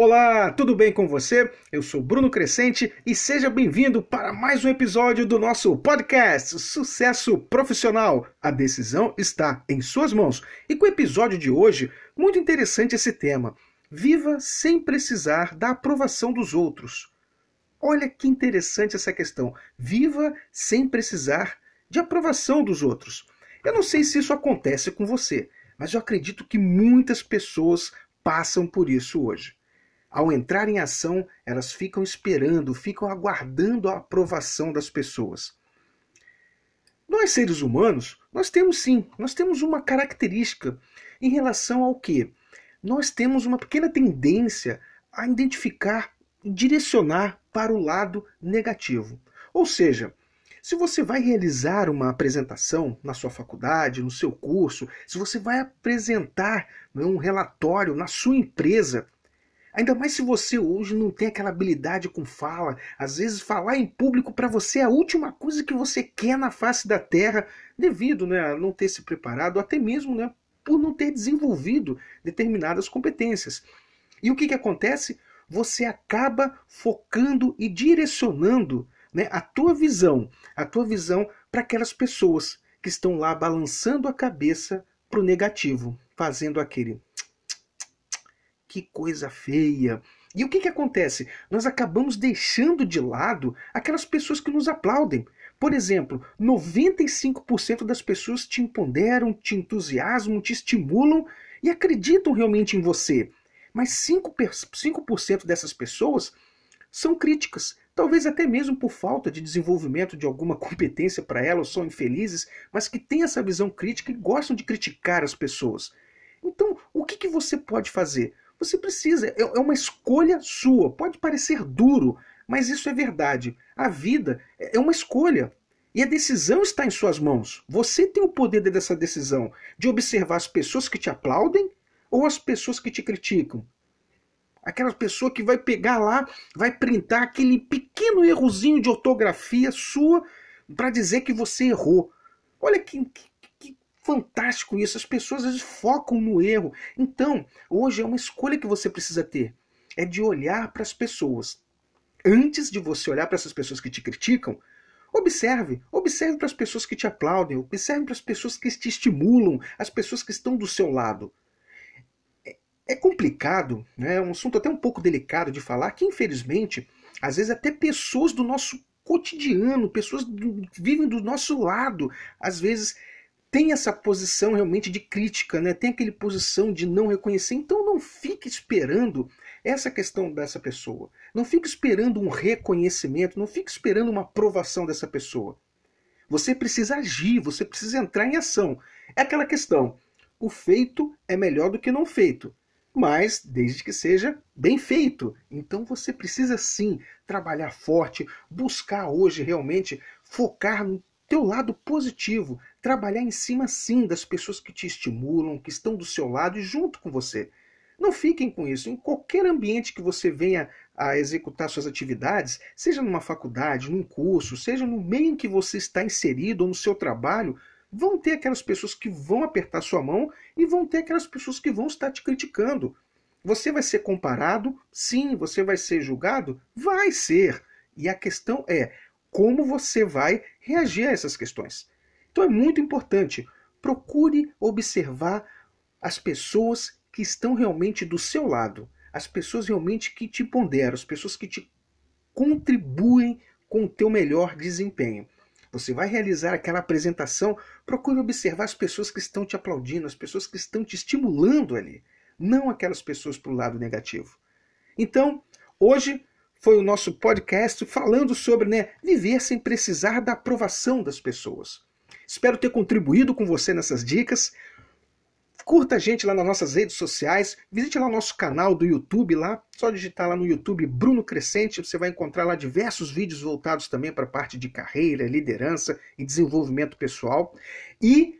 Olá, tudo bem com você? Eu sou Bruno Crescente e seja bem-vindo para mais um episódio do nosso podcast Sucesso Profissional. A decisão está em suas mãos. E com o episódio de hoje, muito interessante esse tema. Viva sem precisar da aprovação dos outros. Olha que interessante essa questão. Viva sem precisar de aprovação dos outros. Eu não sei se isso acontece com você, mas eu acredito que muitas pessoas passam por isso hoje. Ao entrar em ação, elas ficam esperando, ficam aguardando a aprovação das pessoas. Nós seres humanos, nós temos sim, nós temos uma característica em relação ao que nós temos uma pequena tendência a identificar e direcionar para o lado negativo. Ou seja, se você vai realizar uma apresentação na sua faculdade, no seu curso, se você vai apresentar né, um relatório na sua empresa, Ainda mais se você hoje não tem aquela habilidade com fala. Às vezes falar em público para você é a última coisa que você quer na face da terra, devido né, a não ter se preparado, até mesmo né, por não ter desenvolvido determinadas competências. E o que, que acontece? Você acaba focando e direcionando né, a tua visão, a tua visão para aquelas pessoas que estão lá balançando a cabeça para o negativo, fazendo aquele que coisa feia. E o que, que acontece? Nós acabamos deixando de lado aquelas pessoas que nos aplaudem. Por exemplo, 95% das pessoas te empoderam, te entusiasmam, te estimulam e acreditam realmente em você. Mas 5%, 5 dessas pessoas são críticas, talvez até mesmo por falta de desenvolvimento de alguma competência para elas, são infelizes, mas que têm essa visão crítica e gostam de criticar as pessoas. Então, o que, que você pode fazer? Você precisa, é, é uma escolha sua. Pode parecer duro, mas isso é verdade. A vida é, é uma escolha. E a decisão está em suas mãos. Você tem o poder dessa decisão de observar as pessoas que te aplaudem ou as pessoas que te criticam. Aquela pessoa que vai pegar lá, vai printar aquele pequeno errozinho de ortografia sua para dizer que você errou. Olha que, que, fantástico isso. As pessoas às vezes focam no erro. Então, hoje é uma escolha que você precisa ter. É de olhar para as pessoas. Antes de você olhar para essas pessoas que te criticam, observe. Observe para as pessoas que te aplaudem. Observe para as pessoas que te estimulam. As pessoas que estão do seu lado. É, é complicado, né? é um assunto até um pouco delicado de falar, que infelizmente, às vezes até pessoas do nosso cotidiano, pessoas que vivem do nosso lado, às vezes tem essa posição realmente de crítica, né? tem aquele posição de não reconhecer. Então não fique esperando essa questão dessa pessoa. Não fique esperando um reconhecimento, não fique esperando uma aprovação dessa pessoa. Você precisa agir, você precisa entrar em ação. É aquela questão: o feito é melhor do que não feito, mas desde que seja bem feito. Então você precisa sim trabalhar forte, buscar hoje realmente focar no teu lado positivo, trabalhar em cima sim das pessoas que te estimulam, que estão do seu lado e junto com você. Não fiquem com isso. Em qualquer ambiente que você venha a executar suas atividades, seja numa faculdade, num curso, seja no meio em que você está inserido ou no seu trabalho, vão ter aquelas pessoas que vão apertar sua mão e vão ter aquelas pessoas que vão estar te criticando. Você vai ser comparado? Sim. Você vai ser julgado? Vai ser. E a questão é como você vai reagir a essas questões. Então é muito importante. Procure observar as pessoas que estão realmente do seu lado, as pessoas realmente que te ponderam, as pessoas que te contribuem com o teu melhor desempenho. Você vai realizar aquela apresentação, procure observar as pessoas que estão te aplaudindo, as pessoas que estão te estimulando ali, não aquelas pessoas para o lado negativo. Então, hoje foi o nosso podcast falando sobre né, viver sem precisar da aprovação das pessoas. Espero ter contribuído com você nessas dicas. Curta a gente lá nas nossas redes sociais, visite lá o nosso canal do YouTube lá, só digitar lá no YouTube Bruno Crescente, você vai encontrar lá diversos vídeos voltados também para a parte de carreira, liderança e desenvolvimento pessoal. E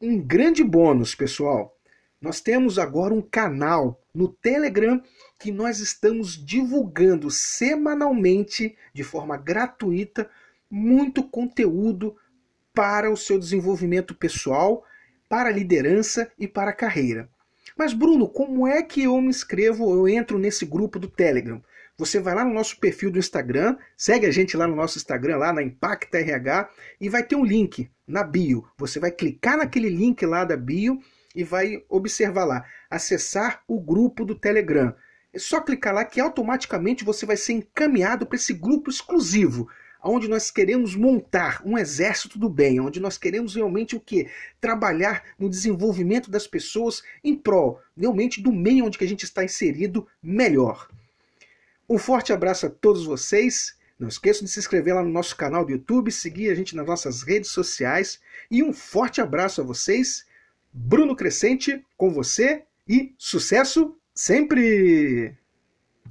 um grande bônus, pessoal, nós temos agora um canal no Telegram que nós estamos divulgando semanalmente, de forma gratuita, muito conteúdo para o seu desenvolvimento pessoal, para a liderança e para a carreira. Mas Bruno, como é que eu me inscrevo, eu entro nesse grupo do Telegram? Você vai lá no nosso perfil do Instagram, segue a gente lá no nosso Instagram, lá na Impacta RH, e vai ter um link na bio. Você vai clicar naquele link lá da bio e vai observar lá, acessar o grupo do Telegram. É só clicar lá que automaticamente você vai ser encaminhado para esse grupo exclusivo, onde nós queremos montar um exército do bem, onde nós queremos realmente o que? Trabalhar no desenvolvimento das pessoas em prol realmente do meio onde que a gente está inserido melhor. Um forte abraço a todos vocês. Não esqueçam de se inscrever lá no nosso canal do YouTube, seguir a gente nas nossas redes sociais e um forte abraço a vocês. Bruno Crescente com você e sucesso sempre!